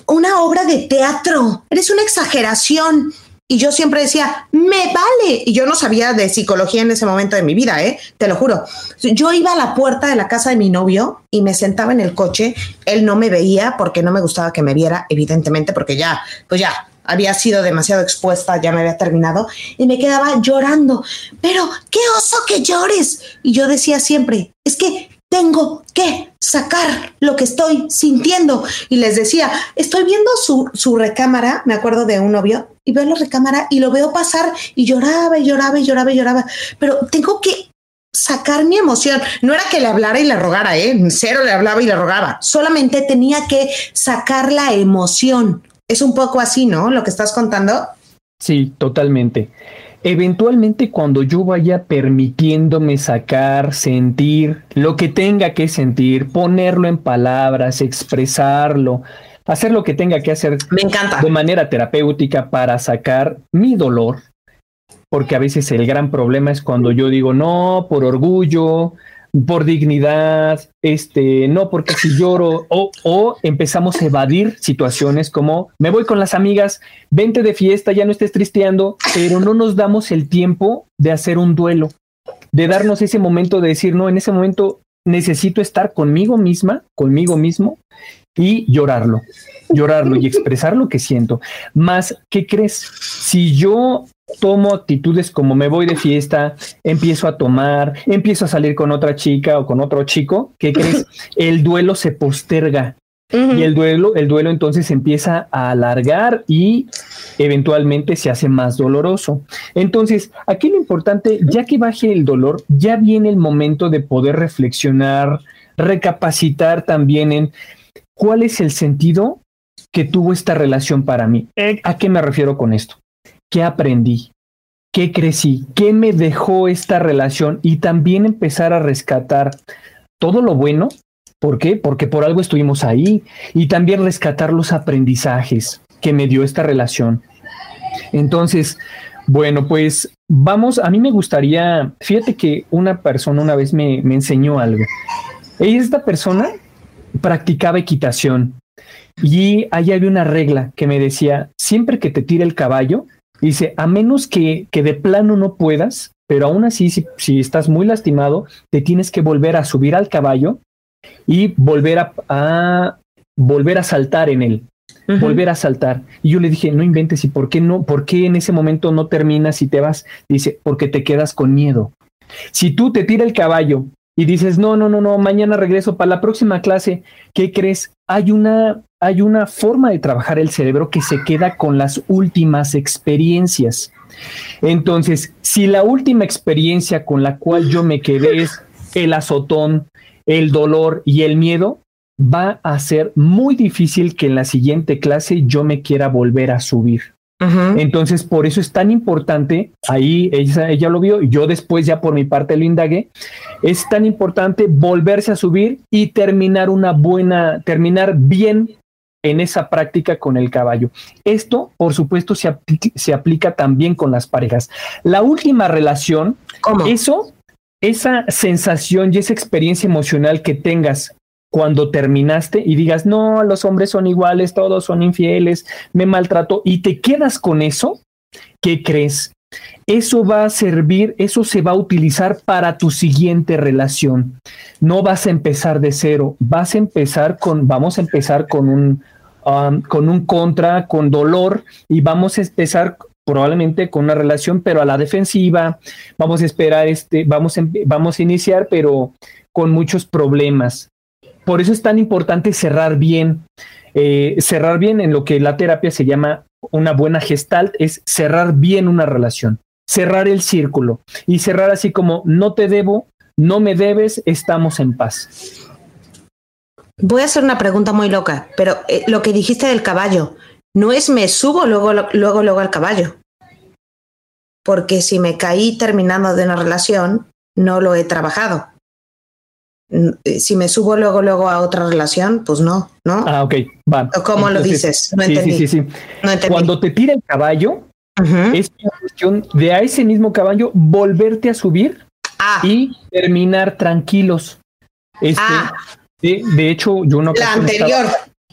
una obra de teatro, eres una exageración. Y yo siempre decía, me vale. Y yo no sabía de psicología en ese momento de mi vida, ¿eh? Te lo juro. Yo iba a la puerta de la casa de mi novio y me sentaba en el coche. Él no me veía porque no me gustaba que me viera, evidentemente, porque ya, pues ya, había sido demasiado expuesta, ya me había terminado, y me quedaba llorando. Pero, qué oso que llores. Y yo decía siempre, es que tengo que sacar lo que estoy sintiendo. Y les decía, estoy viendo su, su, recámara, me acuerdo de un novio, y veo la recámara y lo veo pasar y lloraba y lloraba y lloraba y lloraba, pero tengo que sacar mi emoción. No era que le hablara y le rogara, ¿eh? Cero le hablaba y le rogaba, solamente tenía que sacar la emoción. Es un poco así, ¿no? Lo que estás contando. Sí, totalmente eventualmente cuando yo vaya permitiéndome sacar, sentir lo que tenga que sentir, ponerlo en palabras, expresarlo, hacer lo que tenga que hacer Me encanta. de manera terapéutica para sacar mi dolor, porque a veces el gran problema es cuando yo digo no por orgullo, por dignidad, este, no porque si lloro, o, o, empezamos a evadir situaciones como me voy con las amigas, vente de fiesta, ya no estés tristeando, pero no nos damos el tiempo de hacer un duelo, de darnos ese momento de decir, no, en ese momento necesito estar conmigo misma, conmigo mismo y llorarlo, llorarlo y expresar lo que siento. Más, ¿qué crees? Si yo tomo actitudes como me voy de fiesta, empiezo a tomar, empiezo a salir con otra chica o con otro chico, ¿qué crees? El duelo se posterga. Y el duelo, el duelo entonces empieza a alargar y eventualmente se hace más doloroso. Entonces, aquí lo importante, ya que baje el dolor, ya viene el momento de poder reflexionar, recapacitar también en cuál es el sentido que tuvo esta relación para mí. ¿A qué me refiero con esto? ¿Qué aprendí? ¿Qué crecí? ¿Qué me dejó esta relación? Y también empezar a rescatar todo lo bueno. ¿Por qué? Porque por algo estuvimos ahí. Y también rescatar los aprendizajes que me dio esta relación. Entonces, bueno, pues vamos, a mí me gustaría, fíjate que una persona una vez me, me enseñó algo. Esta persona practicaba equitación y ahí había una regla que me decía, siempre que te tire el caballo, dice, a menos que, que de plano no puedas, pero aún así, si, si, estás muy lastimado, te tienes que volver a subir al caballo y volver a, a volver a saltar en él. Uh -huh. volver a saltar. Y yo le dije, no inventes, ¿y por qué no? ¿Por qué en ese momento no terminas y te vas? Dice, porque te quedas con miedo. Si tú te tira el caballo y dices, no, no, no, no, mañana regreso para la próxima clase, ¿qué crees? Hay una, hay una forma de trabajar el cerebro que se queda con las últimas experiencias. Entonces, si la última experiencia con la cual yo me quedé es el azotón, el dolor y el miedo, va a ser muy difícil que en la siguiente clase yo me quiera volver a subir. Uh -huh. Entonces, por eso es tan importante, ahí ella, ella lo vio, y yo después ya por mi parte lo indagué, es tan importante volverse a subir y terminar una buena, terminar bien en esa práctica con el caballo. Esto, por supuesto, se, aplica, se aplica también con las parejas. La última relación, ¿Cómo? eso, esa sensación y esa experiencia emocional que tengas cuando terminaste y digas, no, los hombres son iguales, todos son infieles, me maltrato y te quedas con eso, ¿qué crees? Eso va a servir, eso se va a utilizar para tu siguiente relación. No vas a empezar de cero, vas a empezar con, vamos a empezar con un, um, con un contra, con dolor y vamos a empezar probablemente con una relación, pero a la defensiva, vamos a esperar, este, vamos, a, vamos a iniciar, pero con muchos problemas. Por eso es tan importante cerrar bien. Eh, cerrar bien en lo que la terapia se llama una buena gestalt es cerrar bien una relación, cerrar el círculo y cerrar así como no te debo, no me debes, estamos en paz. Voy a hacer una pregunta muy loca, pero eh, lo que dijiste del caballo, no es me subo luego, luego, luego al caballo. Porque si me caí terminando de una relación, no lo he trabajado si me subo luego luego a otra relación, pues no, ¿no? Ah, ok, va. ¿Cómo Entonces, lo dices? No entendí. Sí, sí, sí. No entendí. Cuando te tira el caballo, uh -huh. es una cuestión de a ese mismo caballo volverte a subir ah. y terminar tranquilos. Este, ah. de, de, hecho, yo no La anterior.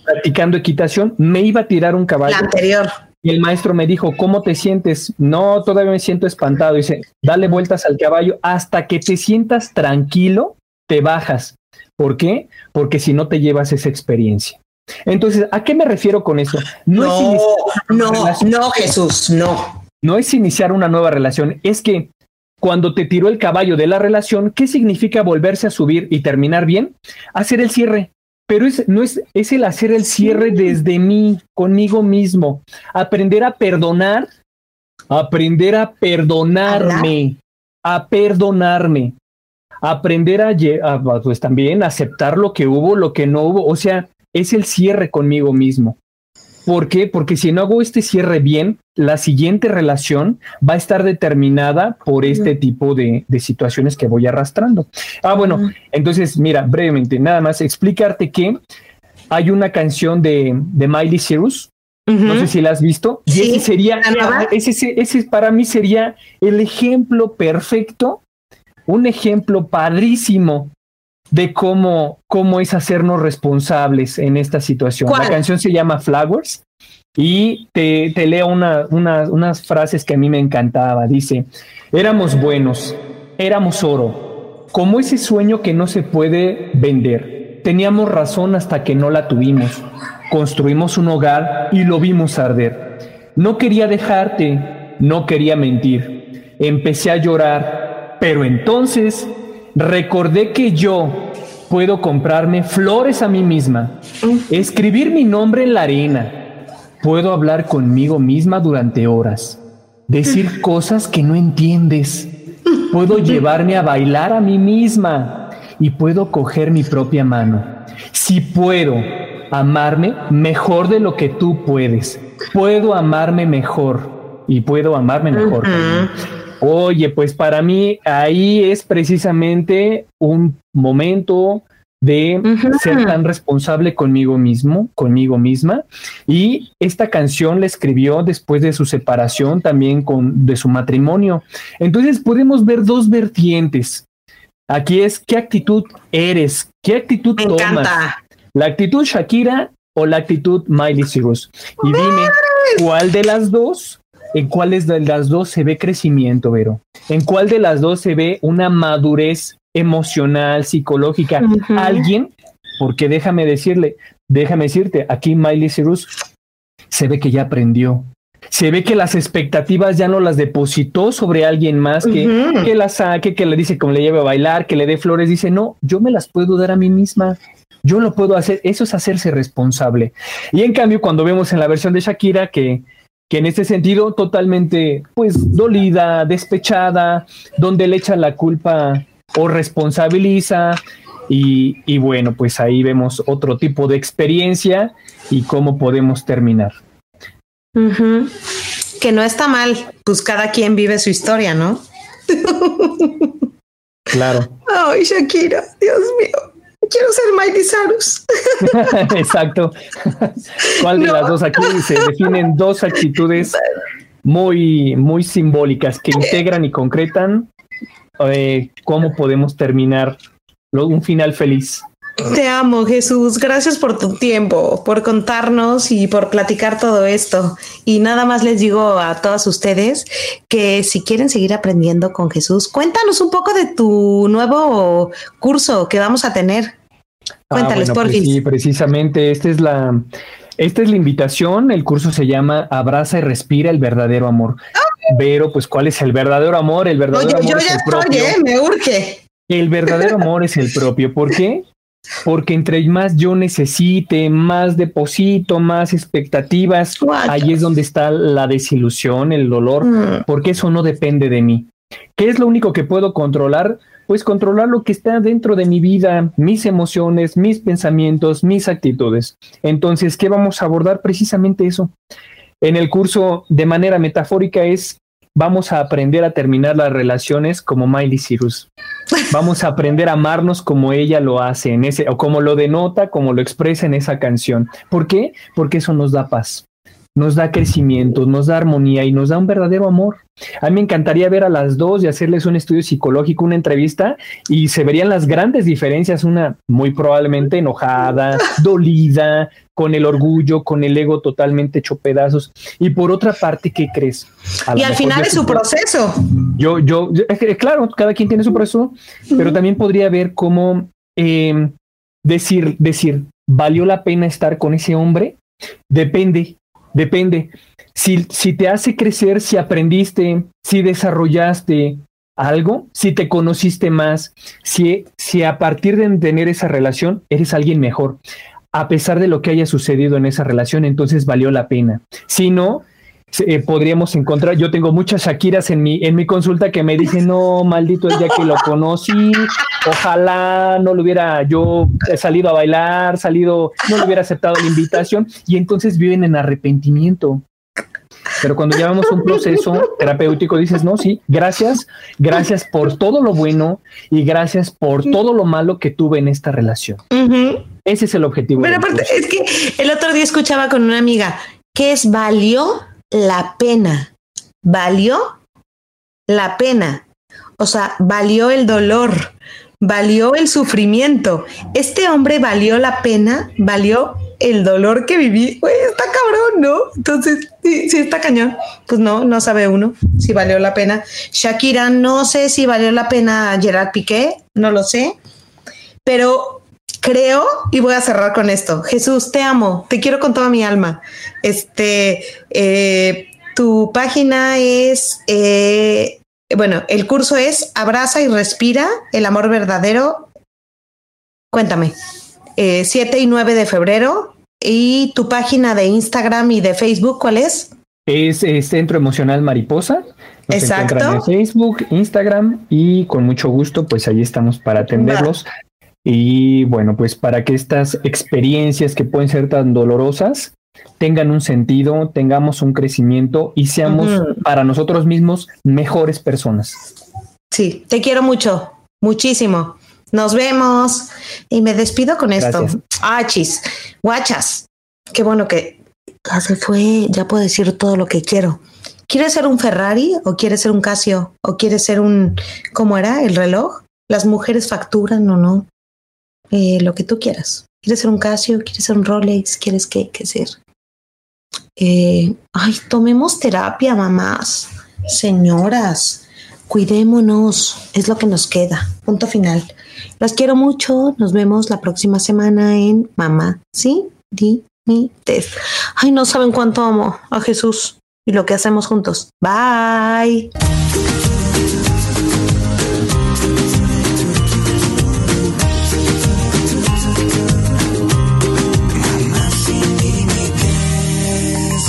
practicando equitación, me iba a tirar un caballo. La anterior. Y el maestro me dijo, ¿cómo te sientes? No, todavía me siento espantado. Dice, dale vueltas al caballo hasta que te sientas tranquilo te bajas. ¿Por qué? Porque si no te llevas esa experiencia. Entonces, ¿a qué me refiero con eso? No, no, no, no, Jesús, no. No es iniciar una nueva relación, es que cuando te tiró el caballo de la relación, ¿qué significa volverse a subir y terminar bien? Hacer el cierre. Pero es, no es, es el hacer el cierre desde mí, conmigo mismo. Aprender a perdonar, aprender a perdonarme, a perdonarme aprender a, a, pues también aceptar lo que hubo, lo que no hubo, o sea, es el cierre conmigo mismo. ¿Por qué? Porque si no hago este cierre bien, la siguiente relación va a estar determinada por este tipo de, de situaciones que voy arrastrando. Ah, bueno, entonces, mira, brevemente, nada más explicarte que hay una canción de, de Miley Cyrus, Uh -huh. No sé si la has visto. Y sí, ese sería, ese, ese, ese, para mí sería el ejemplo perfecto un ejemplo padrísimo de cómo, cómo es hacernos responsables en esta situación. ¿Cuál? La canción se llama Flowers y te, te leo una, una, unas frases que a mí me encantaba. Dice, éramos buenos, éramos oro, como ese sueño que no se puede vender. Teníamos razón hasta que no la tuvimos. Construimos un hogar y lo vimos arder. No quería dejarte, no quería mentir. Empecé a llorar, pero entonces recordé que yo puedo comprarme flores a mí misma, escribir mi nombre en la arena, puedo hablar conmigo misma durante horas, decir cosas que no entiendes, puedo llevarme a bailar a mí misma y puedo coger mi propia mano. Si puedo amarme mejor de lo que tú puedes, puedo amarme mejor y puedo amarme mejor. Oye, pues para mí ahí es precisamente un momento de ser tan responsable conmigo mismo, conmigo misma. Y esta canción la escribió después de su separación, también con de su matrimonio. Entonces podemos ver dos vertientes. Aquí es qué actitud eres, qué actitud tomas. La actitud Shakira o la actitud Miley Cyrus. Y dime, ¿cuál de las dos ¿En cuáles de las dos se ve crecimiento, Vero? ¿En cuál de las dos se ve una madurez emocional, psicológica? Alguien, porque déjame decirle, déjame decirte, aquí Miley Cyrus se ve que ya aprendió. Se ve que las expectativas ya no las depositó sobre alguien más que, que la saque, que le dice como le lleve a bailar, que le dé flores. Dice, no, yo me las puedo dar a mí misma. Yo lo puedo hacer. Eso es hacerse responsable. Y en cambio, cuando vemos en la versión de Shakira que que en este sentido totalmente pues dolida, despechada, donde le echa la culpa o responsabiliza y, y, bueno, pues ahí vemos otro tipo de experiencia y cómo podemos terminar. Que no está mal, pues cada quien vive su historia, ¿no? claro. Ay, Shakira, Dios mío quiero ser Miley Cyrus. Exacto. ¿Cuál de las dos aquí se definen dos actitudes muy, muy simbólicas que integran y concretan eh, cómo podemos terminar un final feliz? Te amo, Jesús. Gracias por tu tiempo, por contarnos y por platicar todo esto. Y nada más les digo a todas ustedes que si quieren seguir aprendiendo con Jesús, cuéntanos un poco de tu nuevo curso que vamos a tener. Ah, Cuéntales, por pues Sí, precisamente esta es la esta es la invitación. El curso se llama Abraza y respira el verdadero amor. Pero, pues, ¿cuál es el verdadero amor? El verdadero amor es el propio. ¿eh? me urge. El verdadero amor es el propio. ¿Por qué? Porque entre más yo necesite, más deposito, más expectativas, ahí es donde está la desilusión, el dolor, mm. porque eso no depende de mí. ¿Qué es lo único que puedo controlar? Pues controlar lo que está dentro de mi vida, mis emociones, mis pensamientos, mis actitudes. Entonces, ¿qué vamos a abordar? Precisamente eso. En el curso, de manera metafórica, es vamos a aprender a terminar las relaciones como Miley Cyrus. Vamos a aprender a amarnos como ella lo hace en ese, o como lo denota, como lo expresa en esa canción. ¿Por qué? Porque eso nos da paz nos da crecimiento, nos da armonía y nos da un verdadero amor. A mí me encantaría ver a las dos y hacerles un estudio psicológico, una entrevista, y se verían las grandes diferencias, una muy probablemente enojada, dolida, con el orgullo, con el ego totalmente hecho pedazos. Y por otra parte, ¿qué crees? y al final es su proceso. Yo, yo, claro, cada quien tiene su proceso, pero también podría ver cómo em, decir, decir, ¿valió la pena estar con ese hombre? Depende, Depende. Si, te hace crecer, si aprendiste, si desarrollaste algo, si te conociste más, si, a partir de tener esa relación eres alguien mejor, a pesar de lo que haya sucedido en esa relación, entonces valió la pena. Si no, eh, podríamos encontrar. Yo tengo muchas Shakiras en mi, en mi consulta que me dicen, no, maldito el día que lo conocí, ojalá no lo hubiera yo salido a bailar, salido, no le hubiera aceptado la invitación, y entonces viven en arrepentimiento. Pero cuando llevamos un proceso terapéutico, dices, no, sí, gracias, gracias por todo lo bueno y gracias por todo lo malo que tuve en esta relación. Ese es el objetivo. Pero aparte, es que el otro día escuchaba con una amiga, que es valió la pena. ¿Valió? La pena. O sea, valió el dolor, valió el sufrimiento. Este hombre valió la pena, valió el dolor que viví. está cabrón, ¿no? Entonces, sí, está cañón. Pues no, no sabe uno si valió la pena. Shakira, no sé si valió la pena Gerard Piqué, no lo sé. Pero creo, y voy a cerrar con esto, Jesús, te amo, te quiero con toda mi alma. Este, eh, tu página es, eh, bueno, el curso es Abraza y Respira, el amor verdadero. Cuéntame, 7 y 9 de febrero. ¿Y tu página de Instagram y de Facebook cuál es? Es, Centro Emocional Mariposa. Nos Exacto. En Facebook, Instagram y con mucho gusto, pues ahí estamos para atenderlos. Y bueno, pues para que estas experiencias que pueden ser tan dolorosas tengan un sentido, tengamos un crecimiento y seamos para nosotros mismos mejores personas. Sí, te quiero mucho, muchísimo. Nos vemos y me despido con esto. Achis, guachas. Qué bueno que ya se fue, ya puedo decir todo lo que quiero. ¿Quieres ser un Ferrari o quieres ser un Casio o quieres ser un, ¿cómo era? El reloj. Las mujeres facturan o no. Eh, lo que tú quieras. ¿Quieres ser un Casio? ¿Quieres ser un Rolex? ¿Quieres qué, qué ser? Eh, ay, tomemos terapia, mamás, señoras, cuidémonos, es lo que nos queda. Punto final. Las quiero mucho, nos vemos la próxima semana en Mamá, ¿sí? Di mi. Ay, no saben cuánto amo a Jesús y lo que hacemos juntos. Bye.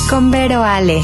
con Vero Ale.